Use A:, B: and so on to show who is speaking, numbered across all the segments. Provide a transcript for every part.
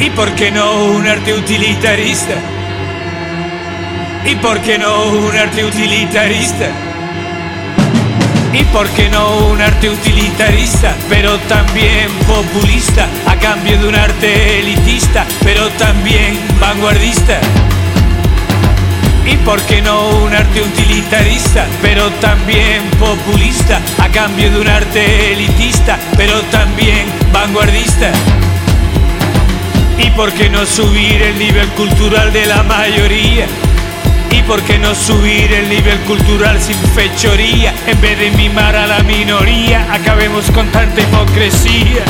A: ¿Y por qué no un arte utilitarista? ¿Y por qué no un arte utilitarista? ¿Y por qué no un arte utilitarista, pero también populista, a cambio de un arte elitista, pero también vanguardista? ¿Y por qué no un arte utilitarista, pero también populista, a cambio de un arte elitista, pero también vanguardista? ¿Y por qué no subir el nivel cultural de la mayoría? ¿Y por qué no subir el nivel cultural sin fechoría? En vez de mimar a la minoría, acabemos con tanta hipocresía.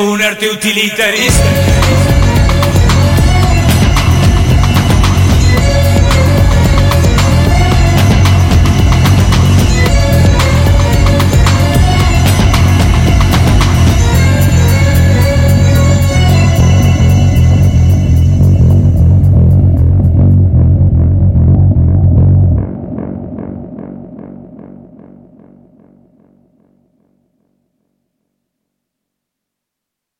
A: Un arte utilitarista